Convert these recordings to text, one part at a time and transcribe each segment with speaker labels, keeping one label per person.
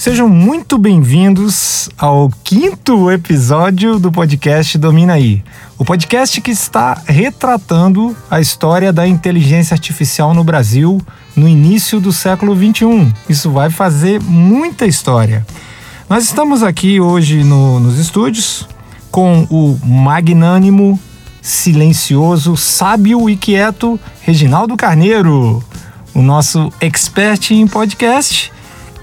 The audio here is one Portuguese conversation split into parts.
Speaker 1: Sejam muito bem-vindos ao quinto episódio do podcast Domina aí. O podcast que está retratando a história da inteligência artificial no Brasil no início do século 21. Isso vai fazer muita história. Nós estamos aqui hoje no, nos estúdios com o magnânimo, silencioso, sábio e quieto Reginaldo Carneiro, o nosso expert em podcast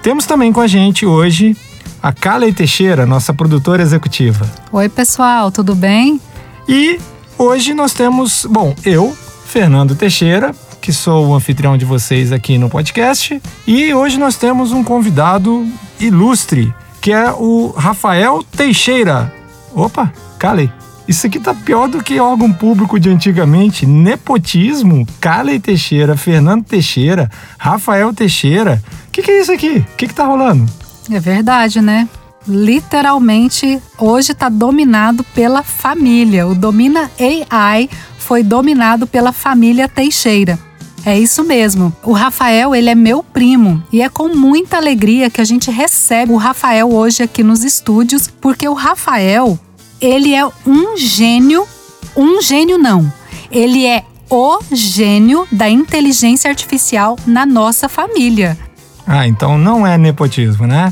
Speaker 1: temos também com a gente hoje a Kale Teixeira, nossa produtora executiva.
Speaker 2: Oi, pessoal, tudo bem?
Speaker 1: E hoje nós temos, bom, eu, Fernando Teixeira, que sou o anfitrião de vocês aqui no podcast, e hoje nós temos um convidado ilustre, que é o Rafael Teixeira. Opa, Kale. Isso aqui tá pior do que órgão público de antigamente. Nepotismo, Kale Teixeira, Fernando Teixeira, Rafael Teixeira que, que é isso aqui? O que, que tá rolando?
Speaker 2: É verdade, né? Literalmente, hoje está dominado pela família. O Domina AI foi dominado pela família Teixeira. É isso mesmo. O Rafael, ele é meu primo e é com muita alegria que a gente recebe o Rafael hoje aqui nos estúdios, porque o Rafael, ele é um gênio, um gênio não. Ele é o gênio da inteligência artificial na nossa família.
Speaker 1: Ah, então não é nepotismo, né?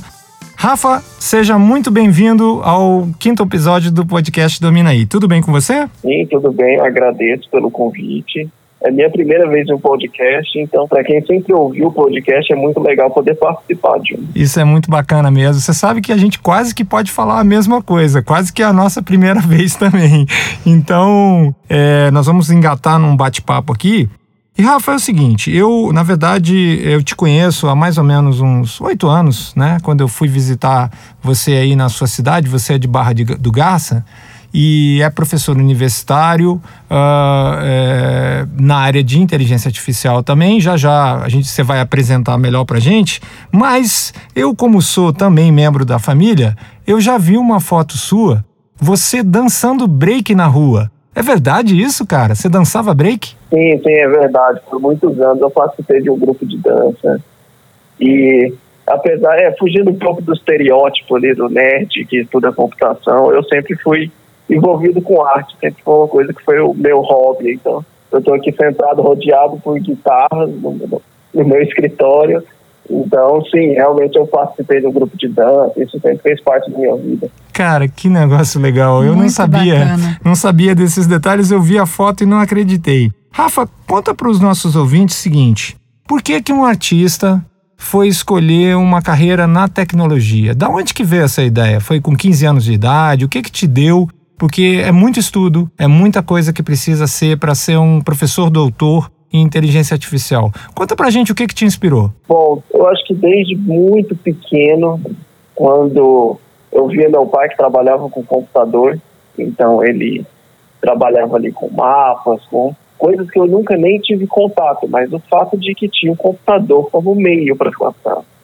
Speaker 1: Rafa, seja muito bem-vindo ao quinto episódio do podcast Domina aí. Tudo bem com você?
Speaker 3: Sim, tudo bem. Eu agradeço pelo convite. É minha primeira vez no podcast, então para quem sempre ouviu o podcast é muito legal poder participar de um.
Speaker 1: Isso é muito bacana mesmo. Você sabe que a gente quase que pode falar a mesma coisa, quase que é a nossa primeira vez também. Então, é, nós vamos engatar num bate-papo aqui e Rafa, é o seguinte, eu, na verdade, eu te conheço há mais ou menos uns oito anos, né? Quando eu fui visitar você aí na sua cidade, você é de Barra de, do Garça e é professor universitário uh, é, na área de inteligência artificial também. Já já a gente você vai apresentar melhor para gente. Mas eu, como sou também membro da família, eu já vi uma foto sua, você dançando break na rua. É verdade isso, cara? Você dançava break?
Speaker 3: Sim, sim, é verdade. Por muitos anos eu participei de um grupo de dança. E apesar, é, fugindo um pouco do estereótipo ali do nerd que estuda computação, eu sempre fui envolvido com arte, sempre foi uma coisa que foi o meu hobby. Então, eu estou aqui sentado rodeado por guitarras no, no meu escritório então, sim, realmente eu participei do grupo de dança, isso sempre fez parte da minha vida.
Speaker 1: Cara, que negócio legal. Eu não sabia, bacana. não sabia desses detalhes, eu vi a foto e não acreditei. Rafa, conta para os nossos ouvintes o seguinte: por que que um artista foi escolher uma carreira na tecnologia? Da onde que veio essa ideia? Foi com 15 anos de idade? O que que te deu? Porque é muito estudo, é muita coisa que precisa ser para ser um professor doutor em inteligência artificial. Conta pra gente o que, que te inspirou.
Speaker 3: Bom, eu acho que desde muito pequeno, quando eu via meu pai que trabalhava com computador, então ele trabalhava ali com mapas, com coisas que eu nunca nem tive contato, mas o fato de que tinha um computador como meio para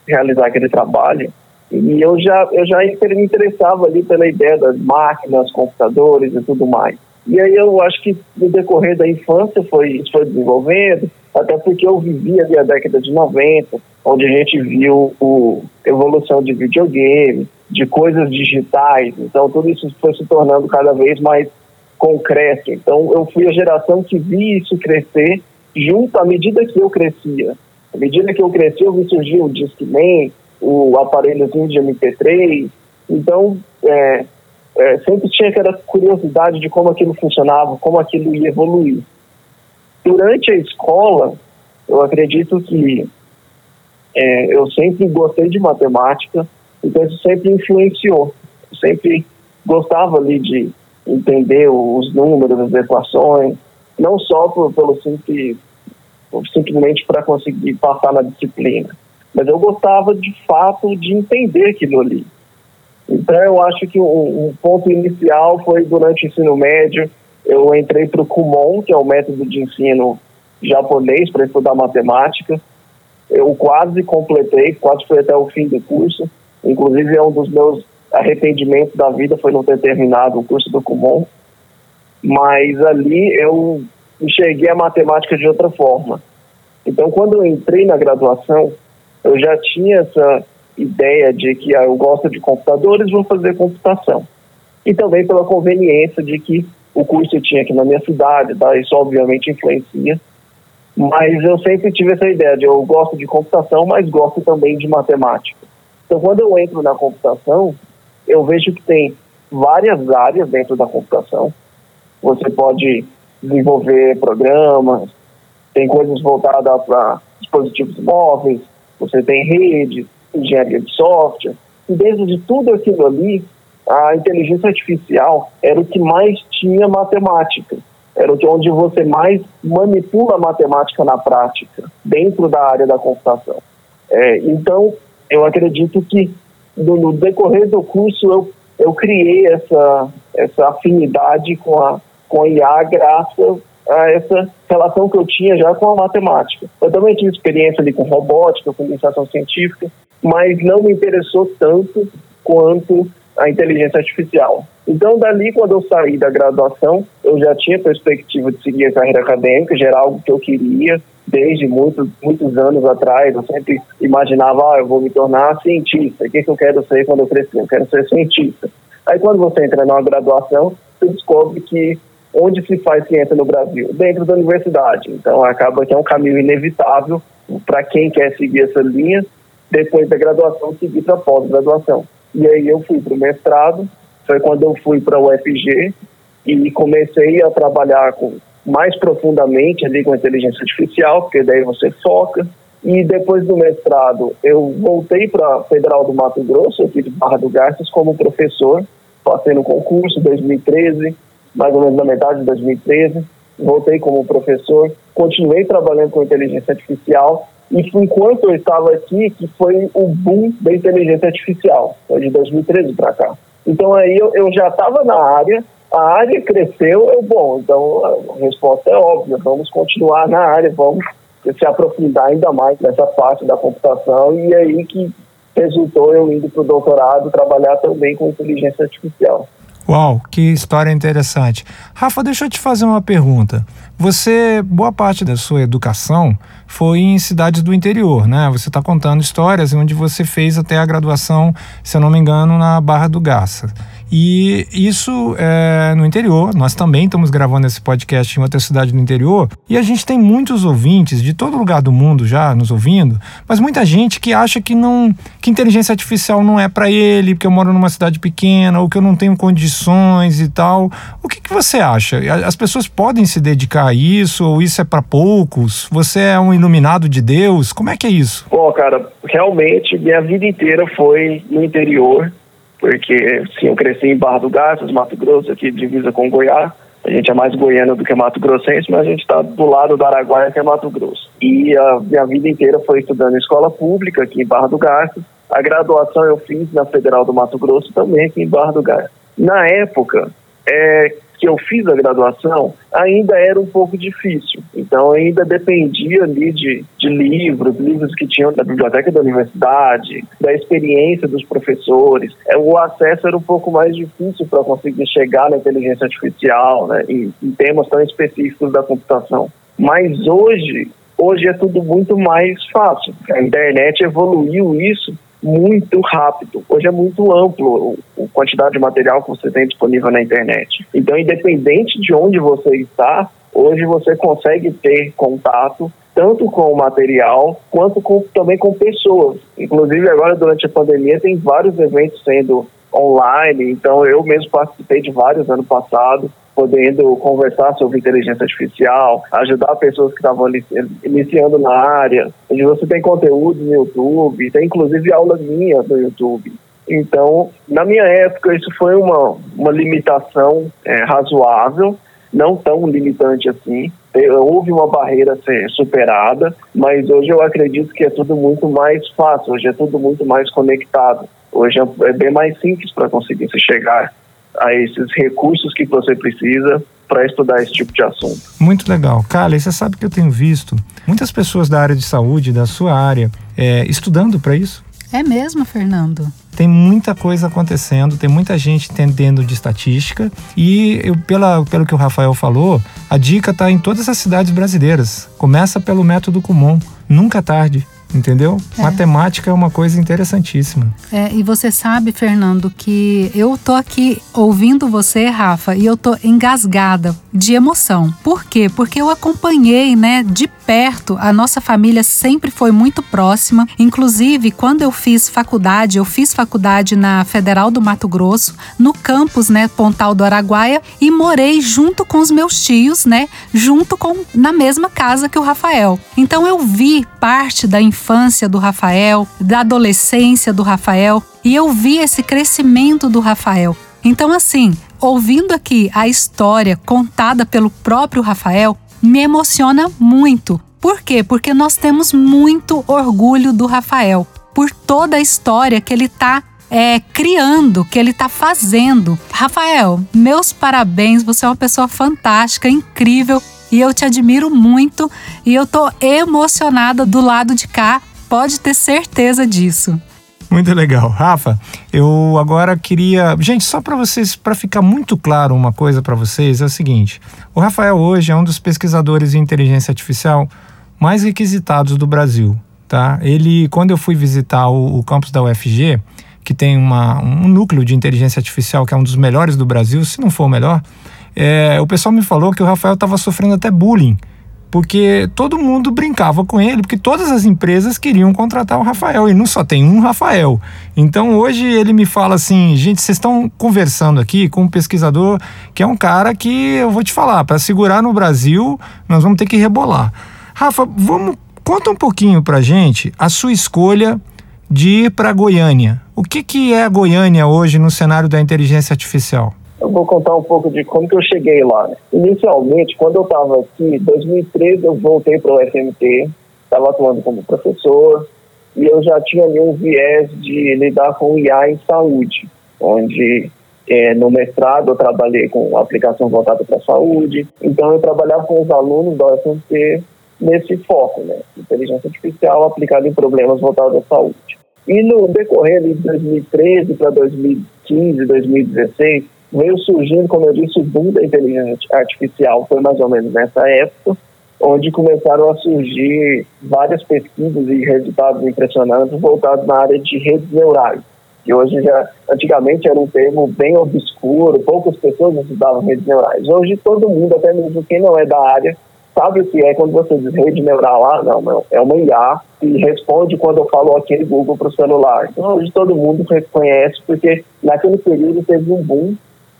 Speaker 3: realizar aquele trabalho, e eu já, eu já me interessava ali pela ideia das máquinas, computadores e tudo mais. E aí eu acho que no decorrer da infância foi, isso foi desenvolvendo, até porque eu vivi ali a década de 90, onde a gente viu a evolução de videogame, de coisas digitais, então tudo isso foi se tornando cada vez mais concreto. Então eu fui a geração que vi isso crescer junto à medida que eu crescia. À medida que eu crescia, eu vi surgir o Discman, o aparelhozinho de MP3. Então, é, é, sempre tinha aquela curiosidade de como aquilo funcionava, como aquilo ia evoluir. Durante a escola, eu acredito que é, eu sempre gostei de matemática, então isso sempre influenciou. Eu sempre gostava ali de entender os números, as equações, não só por, pelo simples, simplesmente para conseguir passar na disciplina, mas eu gostava de fato de entender aquilo ali. Então, eu acho que o, ponto inicial foi durante o ensino médio. Eu entrei para o Kumon, que é o método de ensino japonês para estudar matemática. Eu quase completei, quase fui até o fim do curso. Inclusive, é um dos meus arrependimentos da vida foi não ter terminado o curso do Kumon. Mas ali eu enxerguei a matemática de outra forma. Então, quando eu entrei na graduação, eu já tinha essa ideia de que ah, eu gosto de computadores, vou fazer computação. E também pela conveniência de que o curso eu tinha aqui na minha cidade, tá? isso obviamente influencia. Mas eu sempre tive essa ideia de eu gosto de computação, mas gosto também de matemática. Então, quando eu entro na computação, eu vejo que tem várias áreas dentro da computação. Você pode desenvolver programas, tem coisas voltadas para dispositivos móveis, você tem redes, engenharia de software, e dentro de tudo aquilo ali, a inteligência artificial era o que mais tinha matemática, era onde você mais manipula a matemática na prática, dentro da área da computação. É, então, eu acredito que no, no, decorrer do curso eu, eu criei essa, essa afinidade com a, com a IA graças a essa relação que eu tinha já com a matemática. Eu também tive experiência ali com robótica, com iniciação científica, mas não me interessou tanto quanto a inteligência artificial. Então, dali, quando eu saí da graduação, eu já tinha perspectiva de seguir a carreira acadêmica, era algo que eu queria desde muitos, muitos anos atrás. Eu sempre imaginava, ah, eu vou me tornar cientista. O que, que eu quero ser quando eu crescer? Eu quero ser cientista. Aí, quando você entra numa graduação, você descobre que onde se faz ciência no Brasil? Dentro da universidade. Então, acaba que é um caminho inevitável para quem quer seguir essa linha, depois da graduação, seguir para pós-graduação. E aí eu fui para o mestrado, foi quando eu fui para o UFG e comecei a trabalhar com, mais profundamente ali com inteligência artificial, porque daí você foca. E depois do mestrado, eu voltei para Federal do Mato Grosso, aqui de Barra do Garças, como professor, passei no concurso em 2013, mais ou menos na metade de 2013, voltei como professor, continuei trabalhando com inteligência artificial e enquanto eu estava aqui, que foi o boom da inteligência artificial, foi de 2013 para cá. Então aí eu, eu já estava na área, a área cresceu, eu, bom, então a resposta é óbvia, vamos continuar na área, vamos se aprofundar ainda mais nessa parte da computação e aí que resultou eu indo para o doutorado trabalhar também com inteligência artificial.
Speaker 1: Uau, que história interessante. Rafa, deixa eu te fazer uma pergunta. Você, boa parte da sua educação foi em cidades do interior, né? Você está contando histórias onde você fez até a graduação, se eu não me engano, na Barra do Garça. E isso é no interior. Nós também estamos gravando esse podcast em outra cidade do interior. E a gente tem muitos ouvintes de todo lugar do mundo já nos ouvindo, mas muita gente que acha que não que inteligência artificial não é para ele, porque eu moro numa cidade pequena ou que eu não tenho condições e tal. O que, que você acha? As pessoas podem se dedicar a isso ou isso é para poucos? Você é um iluminado de Deus? Como é que é isso?
Speaker 3: Bom, cara, realmente minha vida inteira foi no interior porque sim, eu cresci em Barra do Garças, Mato Grosso, aqui divisa com Goiás. A gente é mais goiano do que Mato Grossense, mas a gente está do lado do Araguaia, que é Mato Grosso. E a minha vida inteira foi estudando em escola pública aqui em Barra do Garças. A graduação eu fiz na Federal do Mato Grosso também aqui em Barra do Garças. Na época, é, que eu fiz a graduação, ainda era um pouco difícil. Então, ainda dependia ali de, de livros, livros que tinham da biblioteca da universidade, da experiência dos professores. É, o acesso era um pouco mais difícil para conseguir chegar na inteligência artificial, né, em, em temas tão específicos da computação. Mas hoje, hoje é tudo muito mais fácil. A internet evoluiu isso muito rápido. Hoje é muito amplo a quantidade de material que você tem disponível na internet. Então, independente de onde você está, hoje você consegue ter contato tanto com o material quanto com, também com pessoas. Inclusive, agora durante a pandemia, tem vários eventos sendo online, então eu mesmo participei de vários ano passado podendo conversar sobre inteligência artificial, ajudar pessoas que estavam iniciando na área. E você tem conteúdo no YouTube, tem inclusive aulas minhas no YouTube. Então, na minha época, isso foi uma, uma limitação é, razoável, não tão limitante assim. Houve uma barreira a ser superada, mas hoje eu acredito que é tudo muito mais fácil, hoje é tudo muito mais conectado. Hoje é, é bem mais simples para conseguir se chegar a esses recursos que você precisa para estudar esse tipo de assunto.
Speaker 1: Muito legal. Carla, você sabe que eu tenho visto muitas pessoas da área de saúde, da sua área, é, estudando para isso.
Speaker 2: É mesmo, Fernando?
Speaker 1: Tem muita coisa acontecendo, tem muita gente entendendo de estatística e eu, pela, pelo que o Rafael falou, a dica está em todas as cidades brasileiras. Começa pelo método comum, nunca é tarde. Entendeu? É. Matemática é uma coisa interessantíssima.
Speaker 2: É, e você sabe, Fernando, que eu tô aqui ouvindo você, Rafa, e eu tô engasgada de emoção. Por quê? Porque eu acompanhei, né, de perto. A nossa família sempre foi muito próxima. Inclusive, quando eu fiz faculdade, eu fiz faculdade na Federal do Mato Grosso, no campus, né, Pontal do Araguaia, e morei junto com os meus tios, né, junto com na mesma casa que o Rafael. Então eu vi parte da infância do Rafael, da adolescência do Rafael, e eu vi esse crescimento do Rafael. Então, assim, ouvindo aqui a história contada pelo próprio Rafael, me emociona muito. Por quê? Porque nós temos muito orgulho do Rafael, por toda a história que ele está é, criando, que ele está fazendo. Rafael, meus parabéns, você é uma pessoa fantástica, incrível e eu te admiro muito e eu tô emocionada do lado de cá, pode ter certeza disso.
Speaker 1: Muito legal. Rafa, eu agora queria, gente, só para vocês, para ficar muito claro uma coisa para vocês, é o seguinte: o Rafael hoje é um dos pesquisadores de inteligência artificial mais requisitados do Brasil, tá? Ele, quando eu fui visitar o, o campus da UFG, que tem uma, um núcleo de inteligência artificial que é um dos melhores do Brasil, se não for o melhor, é, o pessoal me falou que o Rafael estava sofrendo até bullying, porque todo mundo brincava com ele, porque todas as empresas queriam contratar o Rafael e não só tem um Rafael. Então hoje ele me fala assim: gente, vocês estão conversando aqui com um pesquisador que é um cara que eu vou te falar, para segurar no Brasil, nós vamos ter que rebolar. Rafa, vamos conta um pouquinho para gente a sua escolha de ir para Goiânia. O que, que é a Goiânia hoje no cenário da inteligência artificial?
Speaker 3: Eu vou contar um pouco de como que eu cheguei lá. Inicialmente, quando eu estava aqui, em 2013, eu voltei para o FMT, estava atuando como professor, e eu já tinha ali um viés de lidar com IA em saúde, onde é, no mestrado eu trabalhei com aplicação voltada para a saúde, então eu trabalhava com os alunos da UFMT nesse foco, né? Inteligência artificial aplicada em problemas voltados à saúde. E no decorrer de 2013 para 2015, 2016, veio surgindo, como eu disse, o boom da inteligência artificial, foi mais ou menos nessa época, onde começaram a surgir várias pesquisas e resultados impressionantes voltados na área de redes neurais, que hoje já, antigamente era um termo bem obscuro, poucas pessoas estudavam redes neurais. Hoje todo mundo, até mesmo quem não é da área, sabe o que é quando você diz rede neural ah, não, não, é uma IA e responde quando eu falo aquele Google para o celular. Então hoje todo mundo reconhece, porque naquele período teve um boom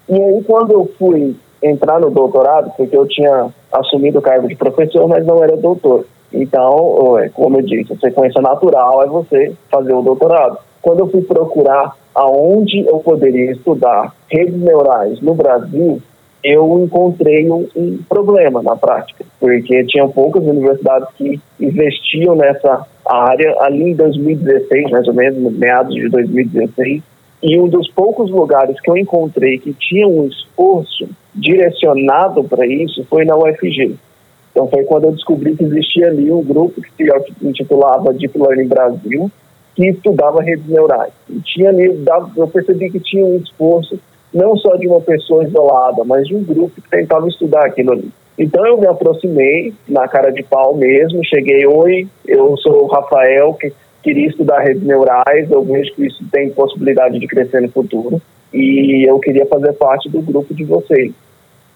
Speaker 3: e aí, quando eu fui entrar no doutorado, porque eu tinha assumido o cargo de professor, mas não era doutor. Então, como eu disse, a sequência natural é você fazer o doutorado. Quando eu fui procurar aonde eu poderia estudar redes neurais no Brasil, eu encontrei um, um, problema na prática, porque tinham poucas universidades que investiam nessa área ali em 2016, mais ou menos, meados de 2016, e um dos poucos lugares que eu encontrei que tinha um esforço direcionado para isso foi na UFG. Então foi quando eu descobri que existia ali um grupo que se intitulava Deep Learning Brasil, que estudava redes neurais. E tinha ali, eu percebi que tinha um esforço não só de uma pessoa isolada, mas de um grupo que tentava estudar aquilo ali. Então eu me aproximei na cara de pau mesmo, cheguei, oi, eu sou o Rafael, que queria estudar redes neurais, eu vejo que isso tem possibilidade de crescer no futuro e eu queria fazer parte do grupo de vocês.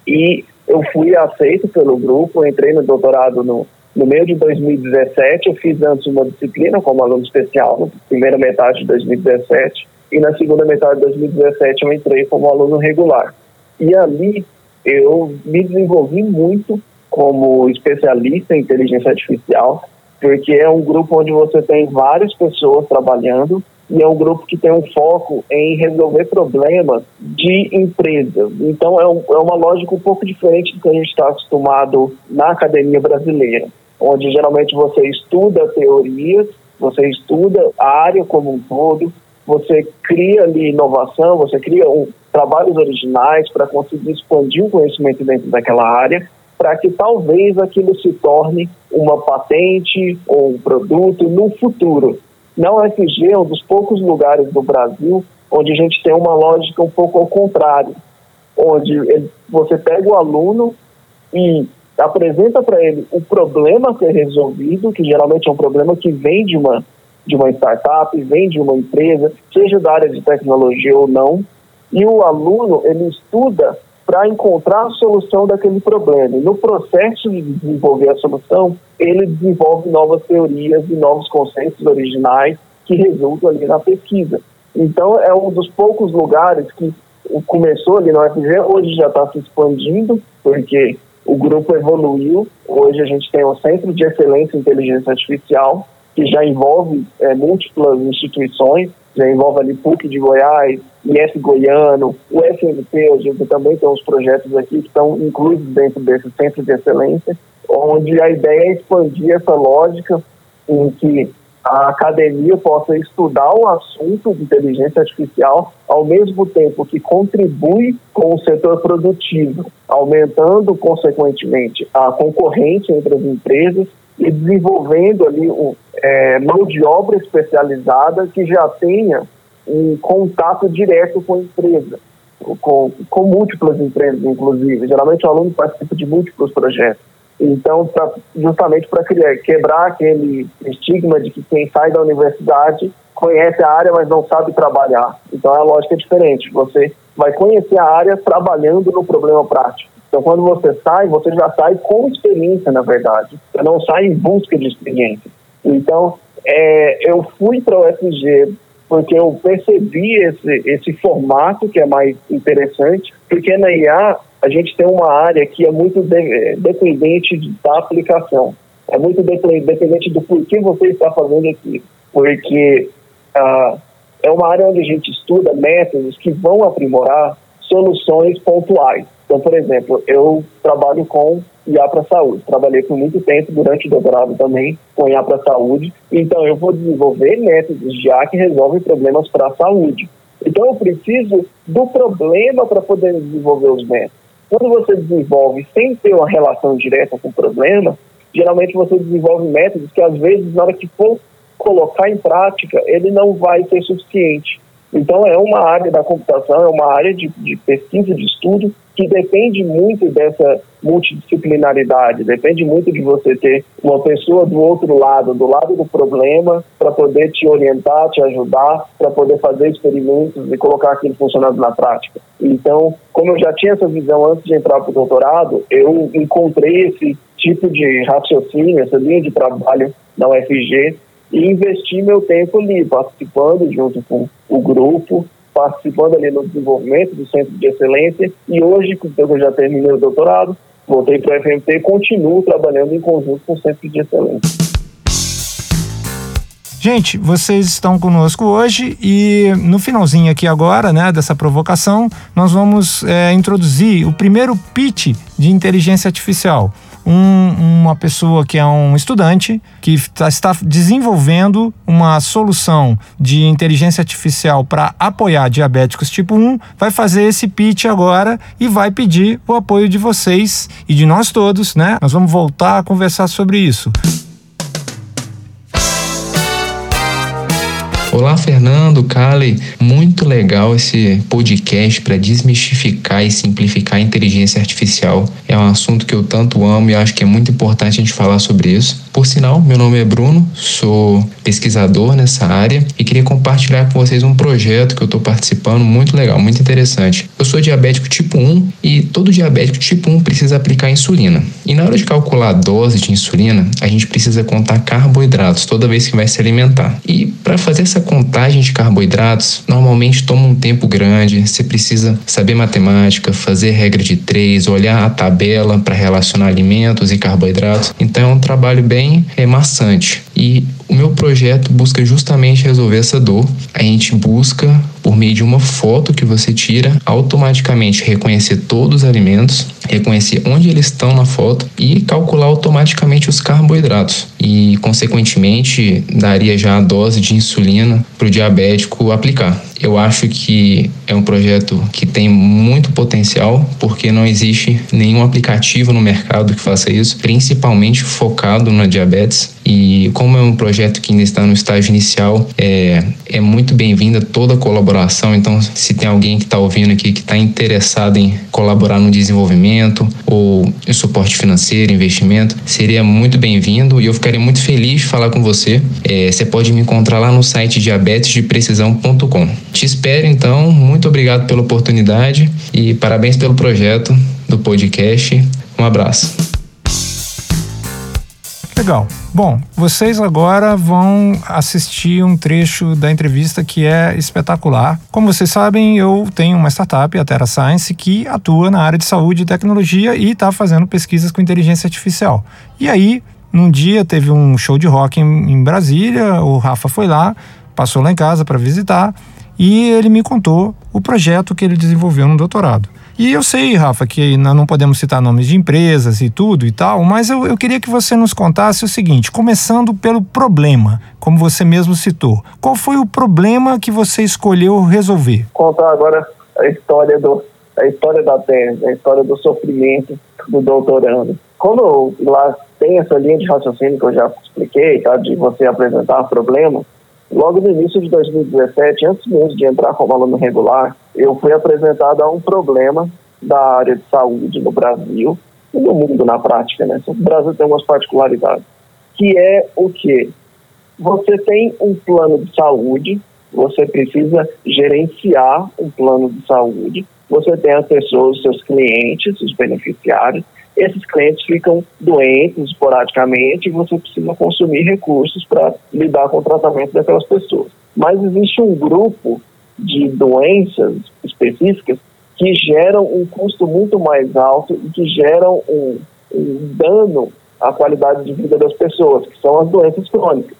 Speaker 3: E eu fui aceito pelo grupo, entrei no doutorado no, no meio de 2017, eu fiz antes uma disciplina como aluno especial, na primeira metade de 2017, e na segunda metade de 2017 eu entrei como aluno regular. E ali eu me desenvolvi muito como especialista em inteligência artificial, porque é um grupo onde você tem várias pessoas trabalhando e é um grupo que tem um foco em resolver problemas de empresa. Então é, um, é uma lógica um pouco diferente do que a gente está acostumado na academia brasileira, onde geralmente você estuda teorias, você estuda a área como um todo, você cria ali inovação, você cria um, trabalhos originais para conseguir expandir o conhecimento dentro daquela área para que talvez aquilo se torne uma patente ou um produto no futuro. Não FG é um dos poucos lugares do Brasil onde a gente tem uma lógica um pouco ao contrário, onde você pega o aluno e apresenta para ele o problema a ser resolvido, que geralmente é um problema que vem de uma, de uma startup, vem de uma empresa, seja da área de tecnologia ou não, e o aluno ele estuda para encontrar a solução daquele problema. E no processo de desenvolver a solução, ele desenvolve novas teorias e novos conceitos originais que resultam ali na pesquisa. Então, é um dos poucos lugares que começou ali no UFG, hoje já está se expandindo, porque o grupo evoluiu. Hoje a gente tem um Centro de Excelência em Inteligência Artificial, que já envolve é, múltiplas instituições, já envolve ali PUC de Goiás, IF Goiano, o FMT, a gente também tem uns projetos aqui que estão incluídos dentro desse Centro de Excelência, onde a ideia é expandir essa lógica em que a academia possa estudar o assunto de inteligência artificial ao mesmo tempo que contribui com o setor produtivo, aumentando consequentemente a concorrência entre as empresas e desenvolvendo ali é, mão de obra especializada que já tenha um contato direto com a empresa, com, com múltiplas empresas, inclusive. Geralmente o aluno participa de múltiplos projetos. Então, pra, justamente para quebrar aquele estigma de que quem sai da universidade conhece a área, mas não sabe trabalhar. Então, a lógica é diferente. Você vai conhecer a área trabalhando no problema prático. Então, quando você sai, você já sai com experiência, na verdade. Você não sai em busca de experiência. Então, é, eu fui para o FG porque eu percebi esse, esse formato que é mais interessante, porque na IA a gente tem uma área que é muito de, dependente da aplicação. É muito dependente do porquê você está fazendo aquilo. Porque ah, é uma área onde a gente estuda métodos que vão aprimorar soluções pontuais. Então, por exemplo, eu trabalho com IA para saúde. Trabalhei por muito tempo durante o doutorado também com IA para saúde. Então, eu vou desenvolver métodos de IA que resolvem problemas para a saúde. Então, eu preciso do problema para poder desenvolver os métodos. Quando você desenvolve sem ter uma relação direta com o problema, geralmente você desenvolve métodos que às vezes na hora que for colocar em prática, ele não vai ser suficiente. Então é uma área da computação, é uma área de, de pesquisa, de estudo, que depende muito dessa multidisciplinaridade, depende muito de você ter uma pessoa do outro lado, do lado do problema, para poder te orientar, te ajudar, para poder fazer experimentos e colocar aquilo funcionando na prática. Então, como eu já tinha essa visão antes de entrar para o doutorado, eu encontrei esse tipo de raciocínio, essa linha de trabalho na UFG e investi meu tempo ali, participando junto com o grupo, participando ali no desenvolvimento do Centro de Excelência e hoje, que eu já terminei o doutorado, voltei para o FMT e continuo trabalhando em conjunto com o Centro de Excelência.
Speaker 1: Gente, vocês estão conosco hoje e no finalzinho aqui agora, né, dessa provocação, nós vamos é, introduzir o primeiro pitch de inteligência artificial. Um, uma pessoa que é um estudante que tá, está desenvolvendo uma solução de inteligência artificial para apoiar diabéticos tipo 1, vai fazer esse pitch agora e vai pedir o apoio de vocês e de nós todos, né? Nós vamos voltar a conversar sobre isso.
Speaker 4: Olá, Fernando, Kali. Muito legal esse podcast para desmistificar e simplificar a inteligência artificial. É um assunto que eu tanto amo e acho que é muito importante a gente falar sobre isso. Por sinal, meu nome é Bruno, sou pesquisador nessa área e queria compartilhar com vocês um projeto que eu estou participando muito legal, muito interessante. Eu sou diabético tipo 1 e todo diabético tipo 1 precisa aplicar insulina. E na hora de calcular a dose de insulina, a gente precisa contar carboidratos toda vez que vai se alimentar. E para fazer essa contagem de carboidratos normalmente toma um tempo grande, você precisa saber matemática, fazer regra de três, olhar a tabela para relacionar alimentos e carboidratos. Então é um trabalho bem é, maçante. E o meu projeto busca justamente resolver essa dor. A gente busca, por meio de uma foto que você tira, automaticamente reconhecer todos os alimentos, reconhecer onde eles estão na foto e calcular automaticamente os carboidratos. E, consequentemente, daria já a dose de insulina para o diabético aplicar. Eu acho que é um projeto que tem muito potencial, porque não existe nenhum aplicativo no mercado que faça isso, principalmente focado na diabetes. E como é um projeto que ainda está no estágio inicial, é, é muito bem-vinda toda colaboração. Então, se tem alguém que está ouvindo aqui que está interessado em colaborar no desenvolvimento ou em suporte financeiro, investimento, seria muito bem-vindo e eu ficaria muito feliz de falar com você. É, você pode me encontrar lá no site diabetesdeprecisão.com. Te espero então. Muito obrigado pela oportunidade e parabéns pelo projeto do podcast. Um abraço.
Speaker 1: Legal. Bom, vocês agora vão assistir um trecho da entrevista que é espetacular. Como vocês sabem, eu tenho uma startup, a Terra Science, que atua na área de saúde e tecnologia e está fazendo pesquisas com inteligência artificial. E aí, num dia, teve um show de rock em, em Brasília, o Rafa foi lá, passou lá em casa para visitar e ele me contou o projeto que ele desenvolveu no doutorado. E eu sei, Rafa, que não podemos citar nomes de empresas e tudo e tal, mas eu, eu queria que você nos contasse o seguinte, começando pelo problema, como você mesmo citou. Qual foi o problema que você escolheu resolver?
Speaker 3: Contar agora a história do a história da tese, a história do sofrimento do doutorando. Quando lá tem essa linha de raciocínio que eu já expliquei, tá, de você apresentar problema, logo no início de 2017, antes mesmo de entrar como aluno regular, eu fui apresentado a um problema da área de saúde no Brasil e no mundo na prática, né? O Brasil tem umas particularidades, que é o que você tem um plano de saúde, você precisa gerenciar um plano de saúde, você tem as pessoas, seus clientes, os beneficiários, esses clientes ficam doentes esporadicamente e você precisa consumir recursos para lidar com o tratamento daquelas pessoas. Mas existe um grupo de doenças específicas que geram um custo muito mais alto e que geram um, um dano à qualidade de vida das pessoas, que são as doenças crônicas,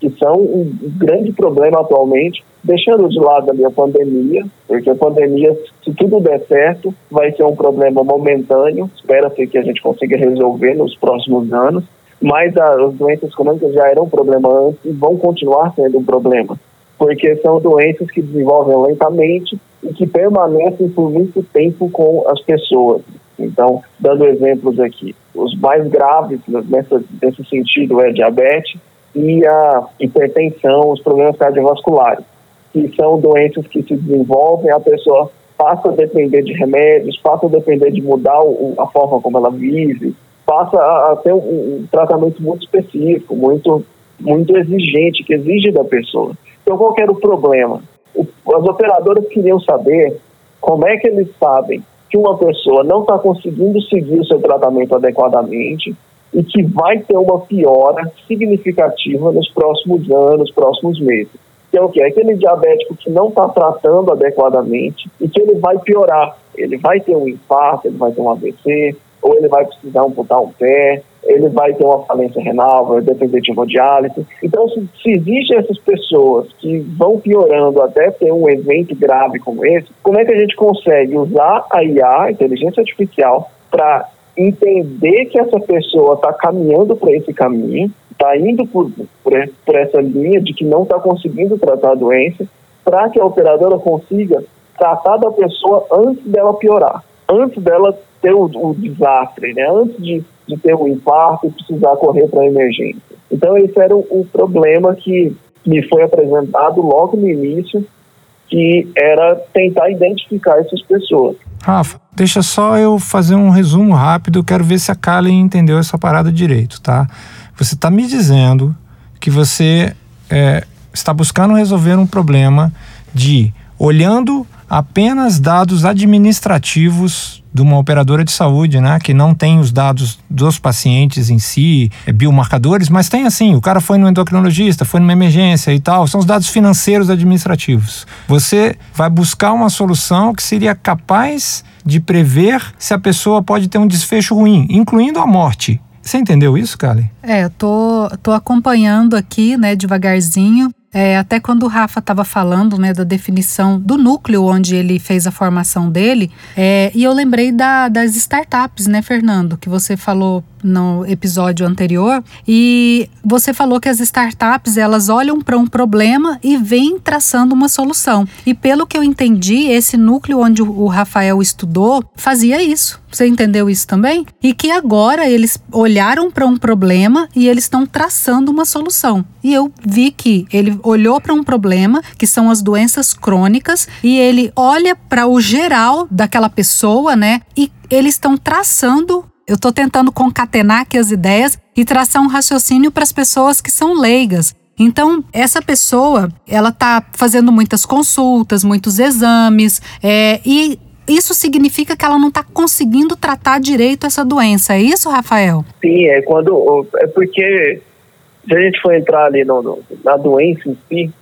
Speaker 3: que são um grande problema atualmente, deixando de lado ali a pandemia, porque a pandemia, se tudo der certo, vai ser um problema momentâneo, espera-se que a gente consiga resolver nos próximos anos, mas as doenças crônicas já eram um problema antes e vão continuar sendo um problema porque são doenças que desenvolvem lentamente e que permanecem por muito tempo com as pessoas. Então, dando exemplos aqui, os mais graves nessa, nesse sentido é diabetes e a hipertensão, os problemas cardiovasculares, que são doenças que se desenvolvem, a pessoa passa a depender de remédios, passa a depender de mudar o, a forma como ela vive, passa a, a ter um, um tratamento muito específico, muito, muito exigente, que exige da pessoa. Então, qual era o problema? O, as operadoras queriam saber como é que eles sabem que uma pessoa não está conseguindo seguir o seu tratamento adequadamente e que vai ter uma piora significativa nos próximos anos, próximos meses. Que é o que? É aquele diabético que não está tratando adequadamente e que ele vai piorar. Ele vai ter um infarto, ele vai ter um AVC, ou ele vai precisar amputar um pé, ele vai ter uma falência renal, vai depender de hemodiálise. Então, se, se existem essas pessoas que vão piorando até ter um evento grave como esse, como é que a gente consegue usar a IA, a inteligência artificial, para entender que essa pessoa está caminhando para esse caminho, está indo por, por, por essa linha de que não está conseguindo tratar a doença, para que a operadora consiga tratar da pessoa antes dela piorar, antes dela ter o, o desastre, né? antes de de ter um infarto e precisar correr para a emergência. Então, esse era o, o problema que me foi apresentado logo no início, que era tentar identificar essas pessoas.
Speaker 1: Rafa, deixa só eu fazer um resumo rápido, quero ver se a Kali entendeu essa parada direito, tá? Você está me dizendo que você é, está buscando resolver um problema de olhando apenas dados administrativos de uma operadora de saúde, né, que não tem os dados dos pacientes em si, é, biomarcadores, mas tem assim, o cara foi no endocrinologista, foi numa emergência e tal, são os dados financeiros administrativos. Você vai buscar uma solução que seria capaz de prever se a pessoa pode ter um desfecho ruim, incluindo a morte. Você entendeu isso, Kali?
Speaker 2: É, tô, tô acompanhando aqui, né, devagarzinho. É, até quando o Rafa estava falando né, da definição do núcleo onde ele fez a formação dele, é, e eu lembrei da, das startups, né, Fernando, que você falou no episódio anterior e você falou que as startups elas olham para um problema e vêm traçando uma solução. E pelo que eu entendi, esse núcleo onde o Rafael estudou fazia isso. Você entendeu isso também? E que agora eles olharam para um problema e eles estão traçando uma solução. E eu vi que ele olhou para um problema, que são as doenças crônicas, e ele olha para o geral daquela pessoa, né? E eles estão traçando eu estou tentando concatenar aqui as ideias e traçar um raciocínio para as pessoas que são leigas. Então, essa pessoa, ela está fazendo muitas consultas, muitos exames, é, e isso significa que ela não está conseguindo tratar direito essa doença. É isso, Rafael?
Speaker 3: Sim, é quando. É porque se a gente for entrar ali no, no, na doença em si,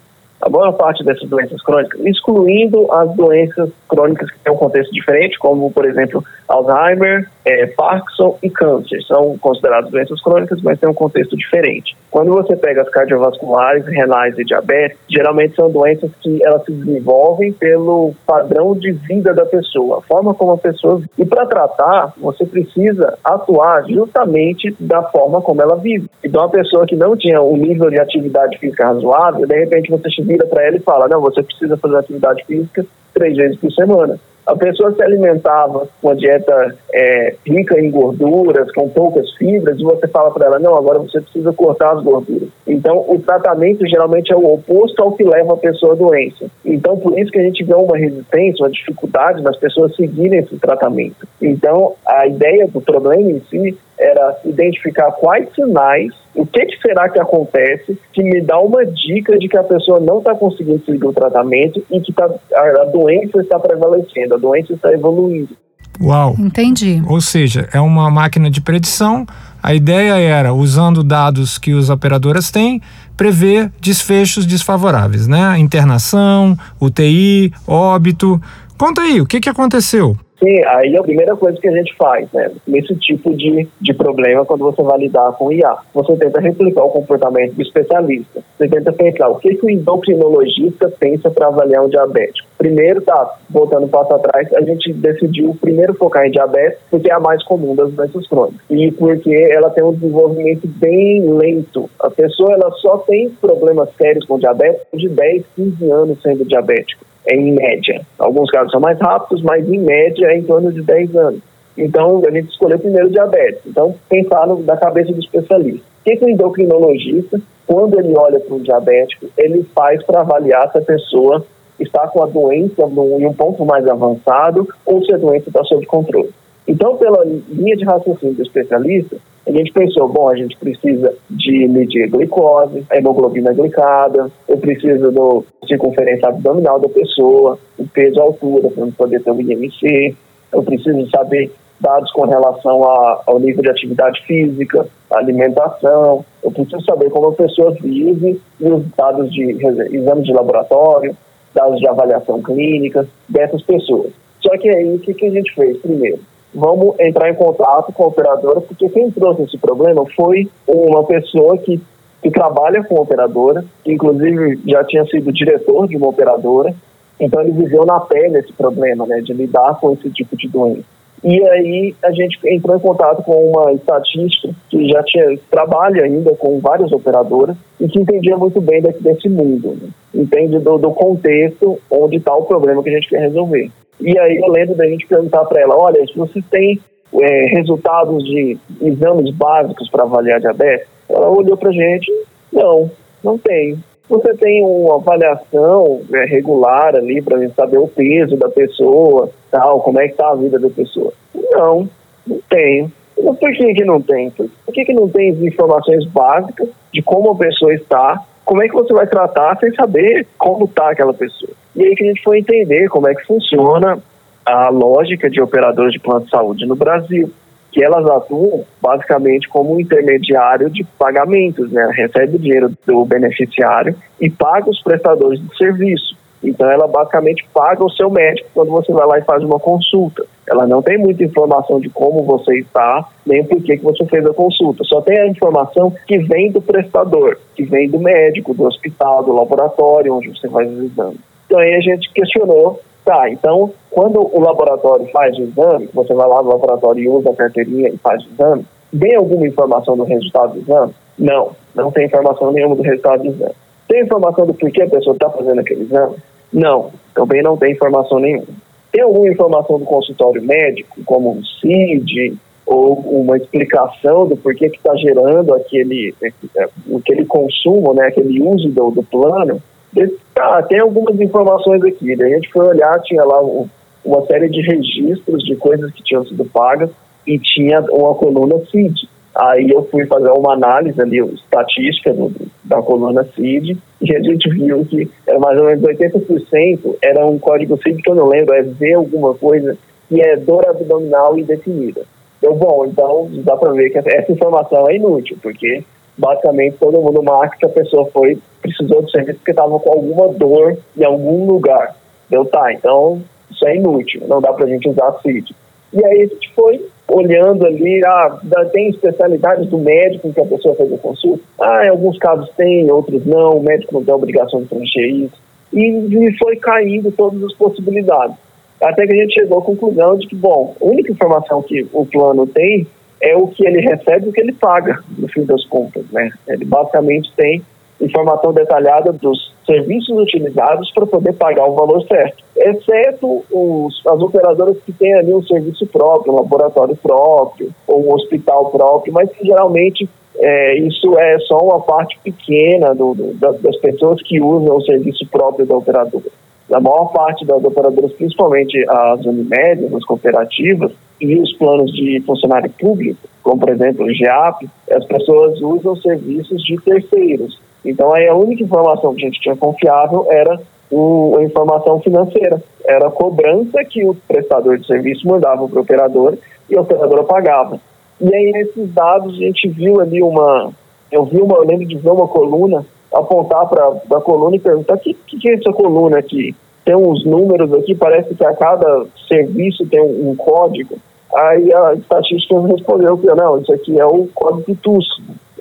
Speaker 3: a maior parte dessas doenças crônicas, excluindo as doenças crônicas que têm um contexto diferente, como, por exemplo, Alzheimer, é, Parkinson e câncer. São consideradas doenças crônicas, mas têm um contexto diferente. Quando você pega as cardiovasculares, renais e diabetes, geralmente são doenças que elas se desenvolvem pelo padrão de vida da pessoa, a forma como a pessoa... E para tratar, você precisa atuar justamente da forma como ela vive. Então, uma pessoa que não tinha um nível de atividade física razoável, de repente você vira para ela e fala: não, você precisa fazer atividade física três vezes por semana. A pessoa se alimentava com uma dieta é, rica em gorduras, com poucas fibras, e você fala para ela: não, agora você precisa cortar as gorduras. Então, o tratamento geralmente é o oposto ao que leva a pessoa à doença. Então, por isso que a gente vê uma resistência, uma dificuldade das pessoas seguirem esse tratamento. Então, a ideia do problema em si era identificar quais sinais, o que, que, será que acontece que me dá uma dica de que a pessoa não está conseguindo seguir o tratamento e que tá, a, a doença está prevalecendo, a doença está evoluindo.
Speaker 1: Uau!
Speaker 2: Entendi.
Speaker 1: Ou seja, é uma máquina de predição. A ideia era, usando dados que os operadoras têm, prever desfechos desfavoráveis, né? Internação, UTI, óbito. Conta aí, o que, que aconteceu?
Speaker 3: Sim, aí é a primeira coisa que a gente faz, né? Nesse tipo de, de problema, quando você vai lidar com IA, você tenta replicar o comportamento do especialista. Você tenta pensar o que, que o endocrinologista pensa para avaliar um diabético. Primeiro, tá, voltando um passo atrás, a gente decidiu primeiro focar em diabetes, porque é a mais comum das doenças crônicas. E porque ela tem um desenvolvimento bem lento. A pessoa ela só tem problemas sérios com diabetes de 10, 15 anos sendo diabético em média. Alguns casos são mais rápidos, mas em média é em torno de 10 anos. Então, a gente escolheu primeiro diabetes. Então, pensar no, da cabeça do especialista. O que, que o endocrinologista, quando ele olha para um diabético, ele faz para avaliar se a pessoa está com a doença em um ponto mais avançado ou se a doença está sob controle. Então, pela linha de raciocínio do especialista, a gente pensou, bom, a gente precisa de medir a glicose, a hemoglobina glicada, eu preciso do circunferência abdominal da pessoa, o peso, a altura, para poder ter o IMC, eu preciso saber dados com relação a, ao nível de atividade física, alimentação, eu preciso saber como a pessoa vive os dados de exames de laboratório, dados de avaliação clínica dessas pessoas. Só que aí, o que, que a gente fez primeiro? Vamos entrar em contato com a operadora, porque quem trouxe esse problema foi uma pessoa que, que trabalha com operadora, que inclusive já tinha sido diretor de uma operadora, então ele viveu na pele esse problema, né, de lidar com esse tipo de doença. E aí a gente entrou em contato com uma estatística que já tinha trabalha ainda com várias operadoras e que entendia muito bem desse mundo, né? entende do, do contexto onde está o problema que a gente quer resolver. E aí eu lembro da gente perguntar para ela, olha, se você tem é, resultados de exames básicos para avaliar diabetes, ela olhou para gente, não, não tem. Você tem uma avaliação é, regular ali para saber o peso da pessoa, tal, como é que está a vida da pessoa? Não, não tenho. Mas por que, que não tem? Por que, que não tem informações básicas de como a pessoa está como é que você vai tratar sem saber como está aquela pessoa? E aí que a gente foi entender como é que funciona a lógica de operadoras de plano de saúde no Brasil, que elas atuam basicamente como um intermediário de pagamentos, né? Recebe o dinheiro do beneficiário e paga os prestadores de serviço. Então, ela basicamente paga o seu médico quando você vai lá e faz uma consulta. Ela não tem muita informação de como você está, nem por que você fez a consulta. Só tem a informação que vem do prestador, que vem do médico, do hospital, do laboratório onde você faz os exames. Então, aí a gente questionou Tá, então, quando o laboratório faz o exame, você vai lá no laboratório e usa a carteirinha e faz o exame, Tem alguma informação do resultado do exame? Não, não tem informação nenhuma do resultado do exame. Tem informação do porquê a pessoa está fazendo aquele exame? Não, também não tem informação nenhuma. Tem alguma informação do consultório médico, como um CID, ou uma explicação do porquê que está gerando aquele, aquele consumo, né, aquele uso do, do plano? Ah, tem algumas informações aqui. A gente foi olhar, tinha lá um, uma série de registros de coisas que tinham sido pagas e tinha uma coluna CID. Aí eu fui fazer uma análise ali, estatística do, da coluna CID, e a gente viu que era mais ou menos 80% era um código CID que eu não lembro, é V alguma coisa, que é dor abdominal indefinida. Eu, bom, então dá para ver que essa informação é inútil, porque basicamente todo mundo marca que a pessoa foi, precisou de serviço porque estava com alguma dor em algum lugar. Tá, então isso é inútil, não dá para a gente usar CID. E aí a gente foi olhando ali, ah, tem especialidades do médico em que a pessoa fez a consulta. Ah, em alguns casos tem, em outros não, o médico não tem obrigação de preencher isso. E, e foi caindo todas as possibilidades. Até que a gente chegou à conclusão de que, bom, a única informação que o plano tem é o que ele recebe e o que ele paga, no fim das contas, né? Ele basicamente tem informação detalhada dos serviços utilizados para poder pagar o valor certo, exceto os, as operadoras que têm ali um serviço próprio, um laboratório próprio ou um hospital próprio, mas que geralmente é, isso é só uma parte pequena do, do, das pessoas que usam o serviço próprio da operadora. A maior parte das operadoras, principalmente as Unimed, as cooperativas e os planos de funcionário público, como por exemplo o GEAP, as pessoas usam serviços de terceiros. Então aí a única informação que a gente tinha confiável era a informação financeira. Era a cobrança que o prestador de serviço mandava para o operador e a operadora pagava. E aí nesses dados a gente viu ali uma, eu vi uma, eu lembro de ver uma coluna, apontar para a coluna e perguntar o que, que é essa coluna aqui? Tem uns números aqui, parece que a cada serviço tem um, um código. Aí a estatística respondeu que não, isso aqui é o código TUS,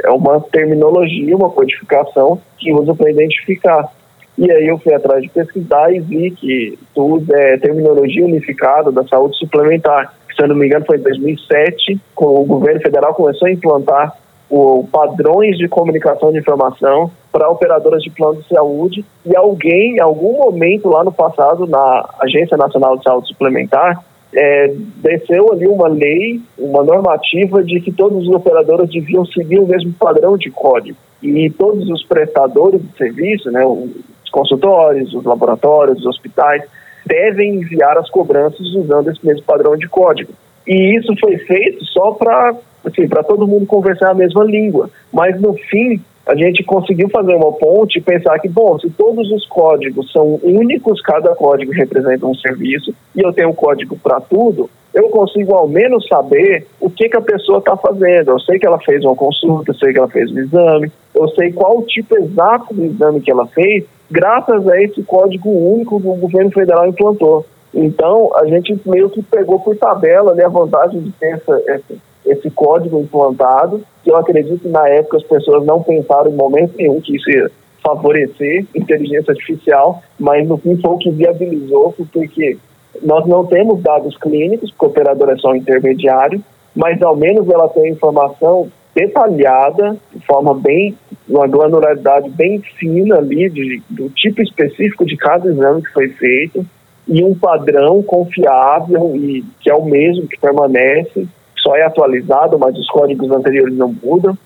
Speaker 3: é uma terminologia, uma codificação que usa para identificar. E aí eu fui atrás de pesquisar e vi que TUS é terminologia unificada da saúde suplementar. Se eu não me engano foi em 2007, com o governo federal começou a implantar o padrões de comunicação de informação para operadoras de plano de saúde e alguém, em algum momento lá no passado, na Agência Nacional de Saúde Suplementar, é, desceu ali uma lei, uma normativa de que todos os operadores deviam seguir o mesmo padrão de código. E todos os prestadores de serviço, né, os consultórios, os laboratórios, os hospitais, devem enviar as cobranças usando esse mesmo padrão de código. E isso foi feito só para assim, todo mundo conversar a mesma língua. Mas no fim, a gente conseguiu fazer uma ponte e pensar que, bom, se todos os códigos são únicos, cada código representa um serviço, e eu tenho um código para tudo, eu consigo ao menos saber o que, que a pessoa está fazendo. Eu sei que ela fez uma consulta, eu sei que ela fez um exame, eu sei qual o tipo exato do exame que ela fez, graças a esse código único que o governo federal implantou. Então, a gente meio que pegou por tabela né, a vantagem de ter essa, essa esse código implantado, que eu acredito que na época as pessoas não pensaram em momento nenhum que isso ia favorecer inteligência artificial, mas no fim foi o que viabilizou, porque nós não temos dados clínicos, porque o operador é só um intermediário, mas ao menos ela tem informação detalhada, de forma bem, uma granularidade bem fina ali, de, do tipo específico de cada exame que foi feito, e um padrão confiável e que é o mesmo que permanece só é atualizado, mas os códigos anteriores não mudam.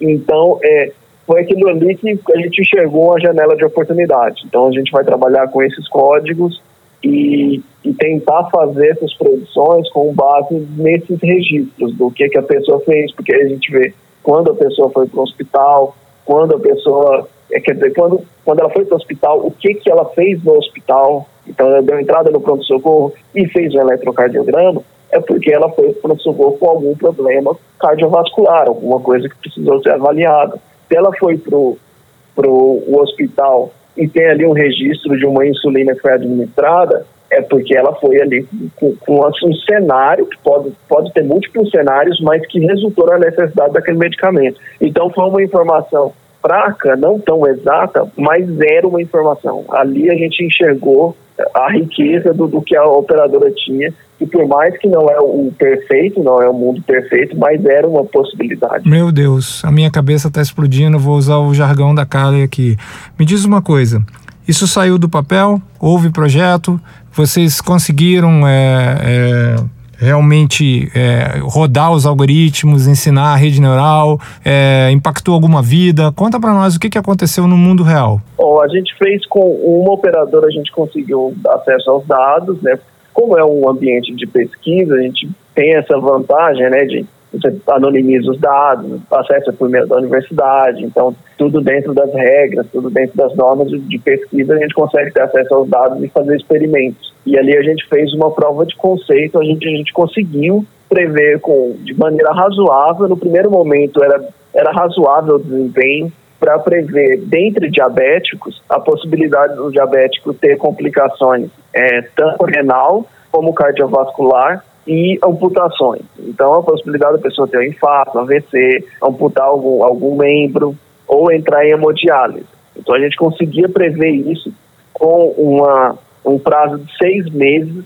Speaker 3: Então, é, foi aquilo ali que a gente enxergou uma janela de oportunidade. Então, a gente vai trabalhar com esses códigos e, e tentar fazer essas produções com base nesses registros do que, que a pessoa fez, porque a gente vê quando a pessoa foi para o hospital, quando a pessoa, é, quer dizer, quando, quando ela foi para o hospital, o que, que ela fez no hospital. Então, ela deu entrada no pronto-socorro e fez um eletrocardiograma é porque ela foi para o com algum problema cardiovascular, alguma coisa que precisou ser avaliada. Se ela foi para o hospital e tem ali um registro de uma insulina que foi administrada, é porque ela foi ali com, com um cenário, que pode, pode ter múltiplos cenários, mas que resultou na necessidade daquele medicamento. Então foi uma informação fraca, não tão exata, mas era uma informação. Ali a gente enxergou a riqueza do, do que a operadora tinha e por mais que não é o perfeito, não é o mundo perfeito, mas era uma possibilidade.
Speaker 1: Meu Deus, a minha cabeça está explodindo, vou usar o jargão da Kali aqui. Me diz uma coisa, isso saiu do papel? Houve projeto? Vocês conseguiram é, é, realmente é, rodar os algoritmos, ensinar a rede neural? É, impactou alguma vida? Conta para nós o que, que aconteceu no mundo real.
Speaker 3: Bom, a gente fez com uma operadora, a gente conseguiu acesso aos dados, né? Como é um ambiente de pesquisa, a gente tem essa vantagem, né, de você anonimiza os dados, acessa por meio da universidade, então tudo dentro das regras, tudo dentro das normas de pesquisa, a gente consegue ter acesso aos dados e fazer experimentos. E ali a gente fez uma prova de conceito, a gente, a gente conseguiu prever com, de maneira razoável, no primeiro momento era, era razoável o desempenho, para prever, dentre diabéticos, a possibilidade do diabético ter complicações é, tanto renal como cardiovascular e amputações. Então, a possibilidade da pessoa ter um infarto, AVC, amputar algum, algum membro ou entrar em hemodiálise. Então, a gente conseguia prever isso com uma, um prazo de seis meses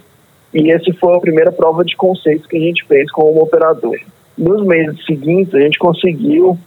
Speaker 3: e esse foi a primeira prova de conceito que a gente fez com o operador. Nos meses seguintes, a gente conseguiu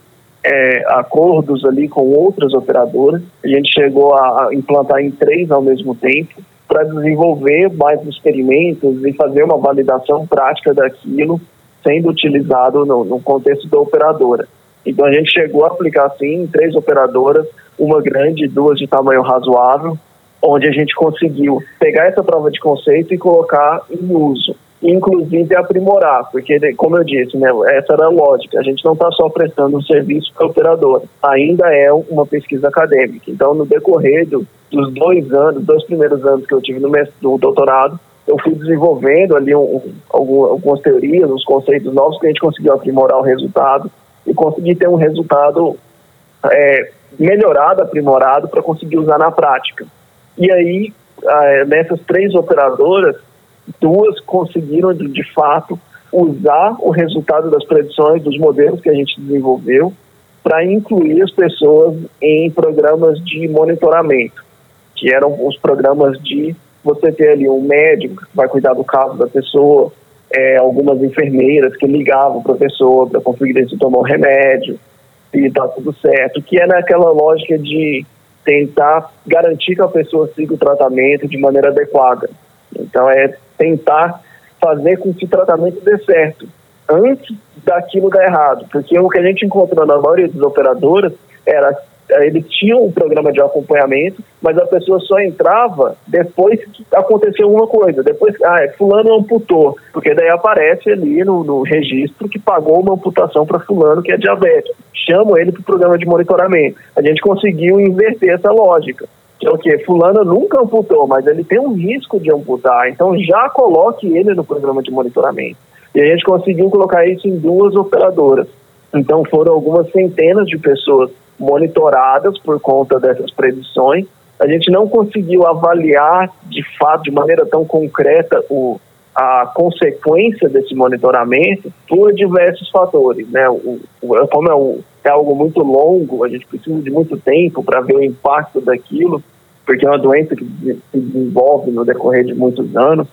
Speaker 3: é, acordos ali com outras operadoras. A gente chegou a implantar em três ao mesmo tempo para desenvolver mais experimentos e fazer uma validação prática daquilo sendo utilizado no, no contexto da operadora. Então a gente chegou a aplicar assim em três operadoras, uma grande duas de tamanho razoável, onde a gente conseguiu pegar essa prova de conceito e colocar em uso inclusive aprimorar, porque, como eu disse, né, essa era a lógica. A gente não está só prestando um serviço para a operadora, ainda é uma pesquisa acadêmica. Então, no decorrer do, dos dois anos, dois primeiros anos que eu tive no, no doutorado, eu fui desenvolvendo ali um, um, algumas teorias, uns conceitos novos que a gente conseguiu aprimorar o resultado e conseguir ter um resultado é, melhorado, aprimorado para conseguir usar na prática. E aí, é, nessas três operadoras, duas conseguiram, de, de fato, usar o resultado das predições dos modelos que a gente desenvolveu para incluir as pessoas em programas de monitoramento, que eram os programas de você ter ali um médico que vai cuidar do caso da pessoa, é, algumas enfermeiras que ligavam para a pessoa para conferir se tomou remédio, e está tudo certo, que é naquela lógica de tentar garantir que a pessoa siga o tratamento de maneira adequada. Então é tentar fazer com que o tratamento dê certo antes daquilo dar errado, porque o que a gente encontrou na maioria das operadoras era eles tinham um programa de acompanhamento, mas a pessoa só entrava depois que aconteceu alguma coisa. Depois, ah, é, fulano amputou, porque daí aparece ali no, no registro que pagou uma amputação para fulano que é diabético. Chamam ele para o programa de monitoramento. A gente conseguiu inverter essa lógica que é o que? Fulano nunca amputou, mas ele tem um risco de amputar, então já coloque ele no programa de monitoramento. E a gente conseguiu colocar isso em duas operadoras. Então foram algumas centenas de pessoas monitoradas por conta dessas predições. A gente não conseguiu avaliar de fato, de maneira tão concreta, o, a consequência desse monitoramento por diversos fatores. Né? O, o, como é, o, é algo muito longo, a gente precisa de muito tempo para ver o impacto daquilo porque é uma doença que se desenvolve no decorrer de muitos anos.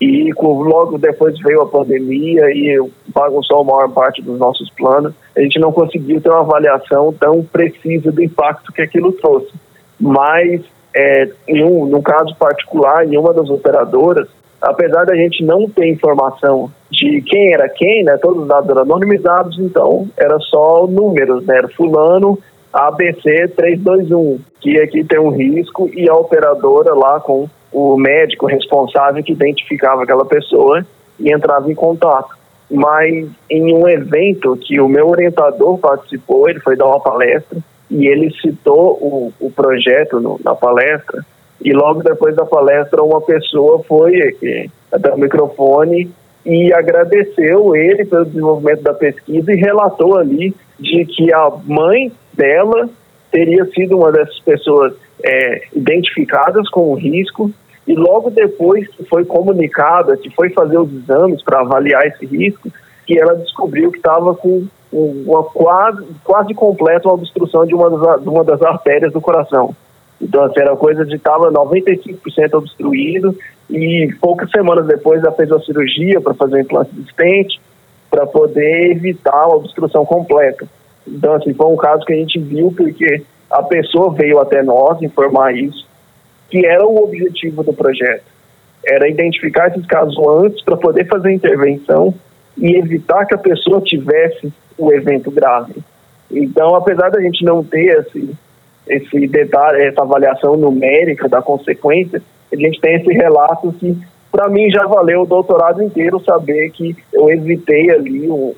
Speaker 3: E logo depois veio a pandemia e bagunçou a maior parte dos nossos planos. A gente não conseguiu ter uma avaliação tão precisa do impacto que aquilo trouxe. Mas, é, em um, no caso particular, em uma das operadoras, apesar da gente não ter informação de quem era quem, né, todos os dados eram anonimizados, então era só números, né, era fulano ABC 321, que aqui tem um risco e a operadora lá com o médico responsável que identificava aquela pessoa e entrava em contato. Mas em um evento que o meu orientador participou, ele foi dar uma palestra e ele citou o, o projeto no, na palestra e logo depois da palestra uma pessoa foi aqui, até o microfone e agradeceu ele pelo desenvolvimento da pesquisa e relatou ali de que a mãe dela teria sido uma dessas pessoas é, identificadas com o risco e logo depois que foi comunicada, que foi fazer os exames para avaliar esse risco, que ela descobriu que estava com uma quase, quase completa obstrução de uma, das, de uma das artérias do coração. Então, assim, era coisa de estava 95% obstruído e poucas semanas depois ela fez uma cirurgia para fazer um implante existente para poder evitar a obstrução completa. Então, assim, foi um caso que a gente viu porque a pessoa veio até nós informar isso, que era o objetivo do projeto. Era identificar esses casos antes para poder fazer intervenção e evitar que a pessoa tivesse o evento grave. Então, apesar da gente não ter esse, esse detalhe, essa avaliação numérica da consequência, a gente tem esse relato que, para mim, já valeu o doutorado inteiro saber que eu evitei ali um,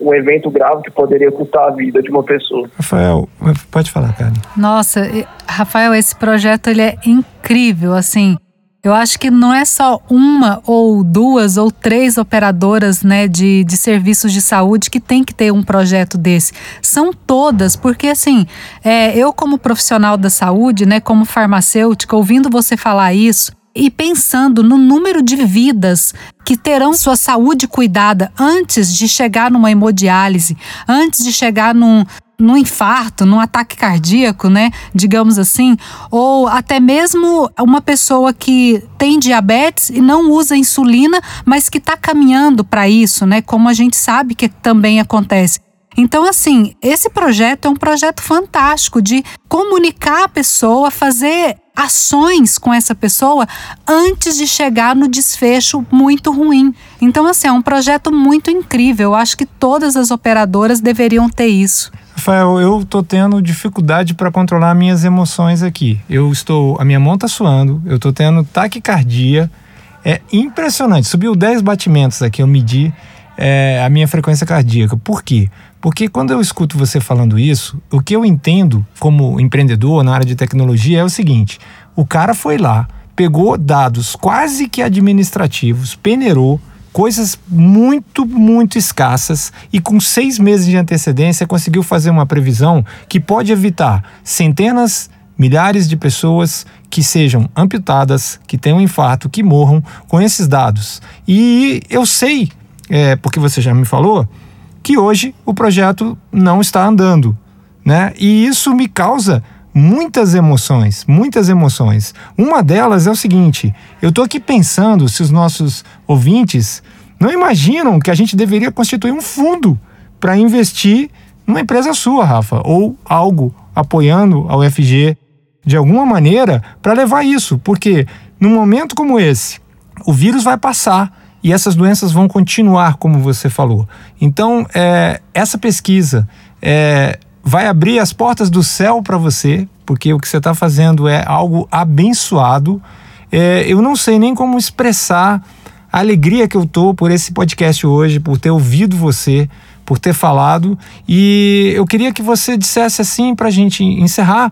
Speaker 3: um evento grave que poderia custar a vida de uma pessoa.
Speaker 1: Rafael, pode falar, cara.
Speaker 2: Nossa, Rafael, esse projeto ele é incrível, assim. Eu acho que não é só uma ou duas ou três operadoras né, de, de serviços de saúde que tem que ter um projeto desse. São todas, porque assim, é, eu como profissional da saúde, né, como farmacêutica, ouvindo você falar isso, e pensando no número de vidas que terão sua saúde cuidada antes de chegar numa hemodiálise, antes de chegar num, num infarto, num ataque cardíaco, né? Digamos assim, ou até mesmo uma pessoa que tem diabetes e não usa insulina, mas que está caminhando para isso, né? Como a gente sabe que também acontece. Então, assim, esse projeto é um projeto fantástico de comunicar a pessoa, fazer ações com essa pessoa antes de chegar no desfecho muito ruim. Então, assim, é um projeto muito incrível. Eu acho que todas as operadoras deveriam ter isso.
Speaker 1: Rafael, eu estou tendo dificuldade para controlar minhas emoções aqui. Eu estou, a minha mão está suando, eu estou tendo taquicardia. É impressionante. Subiu 10 batimentos aqui, eu medi é, a minha frequência cardíaca. Por quê? Porque quando eu escuto você falando isso, o que eu entendo como empreendedor na área de tecnologia é o seguinte: o cara foi lá, pegou dados quase que administrativos, peneirou coisas muito, muito escassas e com seis meses de antecedência conseguiu fazer uma previsão que pode evitar centenas, milhares de pessoas que sejam amputadas, que tenham um infarto, que morram com esses dados. E eu sei, é, porque você já me falou, que hoje o projeto não está andando, né? E isso me causa muitas emoções, muitas emoções. Uma delas é o seguinte: eu estou aqui pensando se os nossos ouvintes não imaginam que a gente deveria constituir um fundo para investir numa empresa sua, Rafa, ou algo apoiando a UFG de alguma maneira para levar isso, porque num momento como esse, o vírus vai passar e essas doenças vão continuar, como você falou. Então, é, essa pesquisa é, vai abrir as portas do céu para você, porque o que você está fazendo é algo abençoado. É, eu não sei nem como expressar a alegria que eu tô por esse podcast hoje, por ter ouvido você, por ter falado. E eu queria que você dissesse assim para a gente encerrar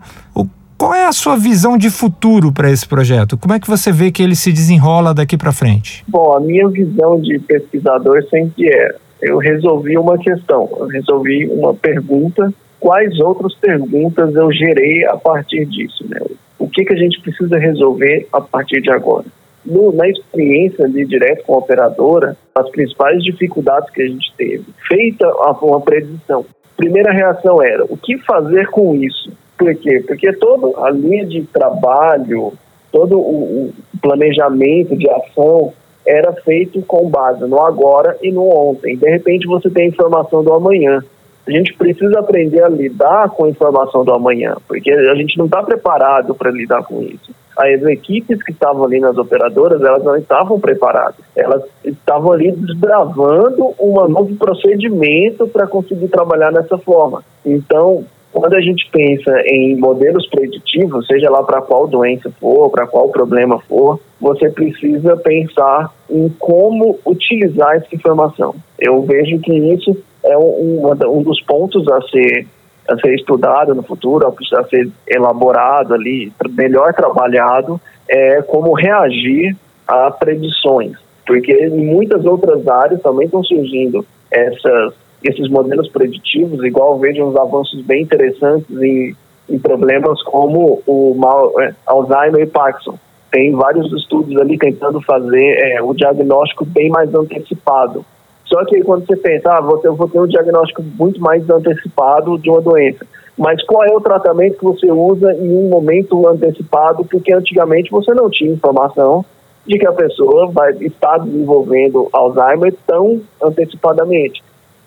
Speaker 1: qual é a sua visão de futuro para esse projeto? Como é que você vê que ele se desenrola daqui para frente?
Speaker 3: Bom, a minha visão de pesquisador sempre é: eu resolvi uma questão, eu resolvi uma pergunta. Quais outras perguntas eu gerei a partir disso? Né? O que, que a gente precisa resolver a partir de agora? No, na experiência ali direto com a operadora, as principais dificuldades que a gente teve, feita uma predição. Primeira reação era: o que fazer com isso? Por quê? Porque toda a linha de trabalho, todo o planejamento de ação era feito com base no agora e no ontem. De repente você tem a informação do amanhã. A gente precisa aprender a lidar com a informação do amanhã, porque a gente não está preparado para lidar com isso. As equipes que estavam ali nas operadoras, elas não estavam preparadas. Elas estavam ali desbravando um novo procedimento para conseguir trabalhar dessa forma. Então, quando a gente pensa em modelos preditivos, seja lá para qual doença for, para qual problema for, você precisa pensar em como utilizar essa informação. Eu vejo que isso é um, um dos pontos a ser, a ser estudado no futuro, a ser elaborado ali, melhor trabalhado, é como reagir a predições. Porque em muitas outras áreas também estão surgindo essas esses modelos preditivos, igual vejo uns avanços bem interessantes em, em problemas como o mal, é, Alzheimer e Parkinson. Tem vários estudos ali tentando fazer é, o diagnóstico bem mais antecipado. Só que quando você pensa, ah, eu vou ter um diagnóstico muito mais antecipado de uma doença. mas qual é o tratamento que você usa em um momento antecipado, porque antigamente você não tinha informação de que a pessoa vai estar desenvolvendo Alzheimer tão antecipadamente.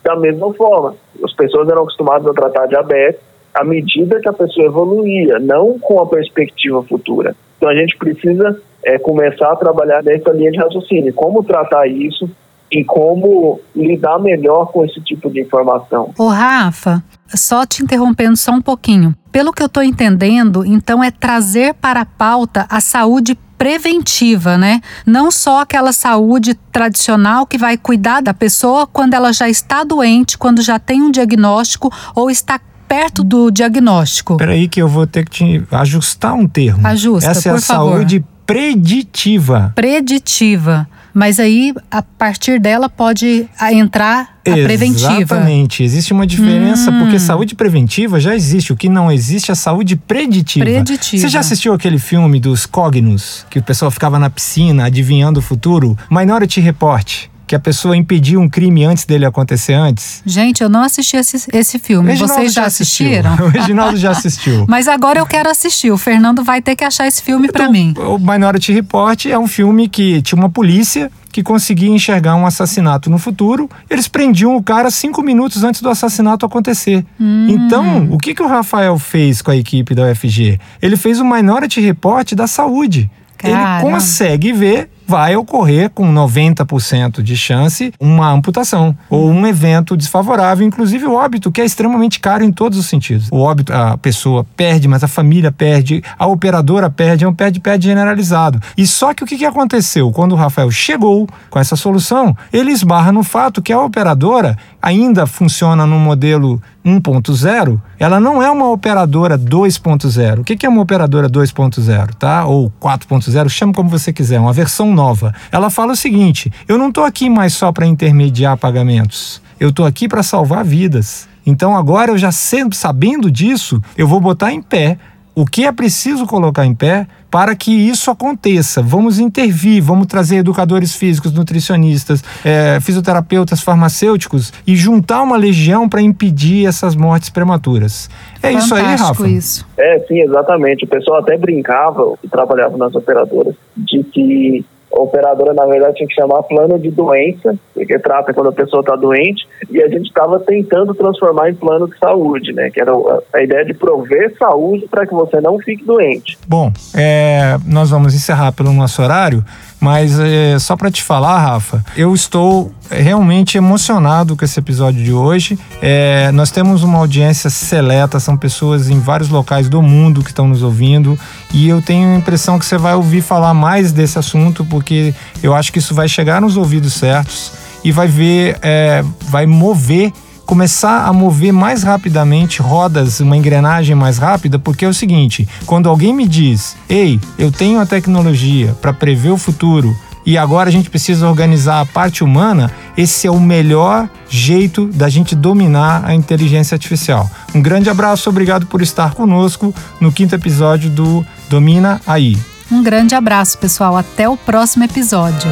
Speaker 3: Da mesma forma, as pessoas eram acostumadas a tratar diabetes à medida que a pessoa evoluía, não com a perspectiva futura. Então a gente precisa é, começar a trabalhar nessa linha de raciocínio, como tratar isso e como lidar melhor com esse tipo de informação.
Speaker 2: Ô Rafa, só te interrompendo só um pouquinho. Pelo que eu estou entendendo, então é trazer para a pauta a saúde preventiva, né? Não só aquela saúde tradicional que vai cuidar da pessoa quando ela já está doente, quando já tem um diagnóstico ou está perto do diagnóstico.
Speaker 1: Peraí que eu vou ter que te ajustar um termo.
Speaker 2: Ajusta,
Speaker 1: Essa é
Speaker 2: por
Speaker 1: a
Speaker 2: favor.
Speaker 1: saúde preditiva.
Speaker 2: Preditiva. Mas aí, a partir dela, pode ah, entrar a preventiva.
Speaker 1: Exatamente. Existe uma diferença,
Speaker 2: Hum.
Speaker 1: porque saúde preventiva já existe. O que não existe é saúde preditiva.
Speaker 2: Preditiva.
Speaker 1: Você já assistiu aquele filme dos Cognos, que o pessoal ficava na piscina adivinhando o futuro? Minority Report, que a pessoa impediu um crime antes dele acontecer antes?
Speaker 2: Gente, eu não assisti esse, esse filme.
Speaker 1: Reginaldo
Speaker 2: Vocês já
Speaker 1: assistiu.
Speaker 2: assistiram?
Speaker 1: O Reginaldo já assistiu.
Speaker 2: Mas agora eu quero assistir. O Fernando vai ter que achar esse filme
Speaker 1: Então,
Speaker 2: mim.
Speaker 1: O Minority Report é um filme que tinha uma polícia que conseguia enxergar um assassinato no futuro. Eles prendiam o cara cinco minutos antes do assassinato acontecer.
Speaker 2: Hum.
Speaker 1: Então, o que, que o Rafael fez com a equipe da UFG? Ele fez um Minority Report da saúde. Ele
Speaker 2: Caramba.
Speaker 1: consegue ver vai ocorrer com 90% de chance uma amputação ou um evento desfavorável, inclusive o óbito, que é extremamente caro em todos os sentidos. O óbito, a pessoa perde, mas a família perde, a operadora perde, é um perde-perde generalizado. E só que o que aconteceu? Quando o Rafael chegou com essa solução, ele esbarra no fato que a operadora ainda funciona no modelo 1.0, ela não é uma operadora 2.0. O que é uma operadora 2.0, tá? Ou 4.0, chama como você quiser, uma versão nova. Ela fala o seguinte: eu não estou aqui mais só para intermediar pagamentos. Eu estou aqui para salvar vidas. Então agora eu já sendo sabendo disso, eu vou botar em pé o que é preciso colocar em pé para que isso aconteça. Vamos intervir, vamos trazer educadores físicos, nutricionistas, eh, fisioterapeutas, farmacêuticos e juntar uma legião para impedir essas mortes prematuras. É isso aí,
Speaker 2: Fantástico
Speaker 1: Rafa.
Speaker 2: isso.
Speaker 3: É, sim, exatamente. O pessoal até brincava, que trabalhava nas operadoras, de que a operadora, na verdade, tinha que chamar plano de doença, porque trata quando a pessoa está doente, e a gente estava tentando transformar em plano de saúde, né? Que era a, ideia de prover saúde para que você não fique doente.
Speaker 1: Bom, é, nós vamos encerrar pelo nosso horário, mas é, só para te falar, Rafa, eu estou realmente emocionado com esse episódio de hoje. É, nós temos uma audiência seleta, são pessoas em vários locais do mundo que estão nos ouvindo, e eu tenho a impressão que você vai ouvir falar mais desse assunto, porque eu acho que isso vai chegar nos ouvidos certos e vai ver, é, vai mover começar a mover mais rapidamente rodas, uma engrenagem mais rápida, porque é o seguinte: quando alguém me diz, ei, eu tenho a tecnologia para prever o futuro e agora a gente precisa organizar a parte humana, esse é o melhor jeito da gente dominar a inteligência artificial. Um grande abraço, obrigado por estar conosco no quinto episódio do Domina Aí.
Speaker 2: Um grande abraço, pessoal. Até o próximo episódio.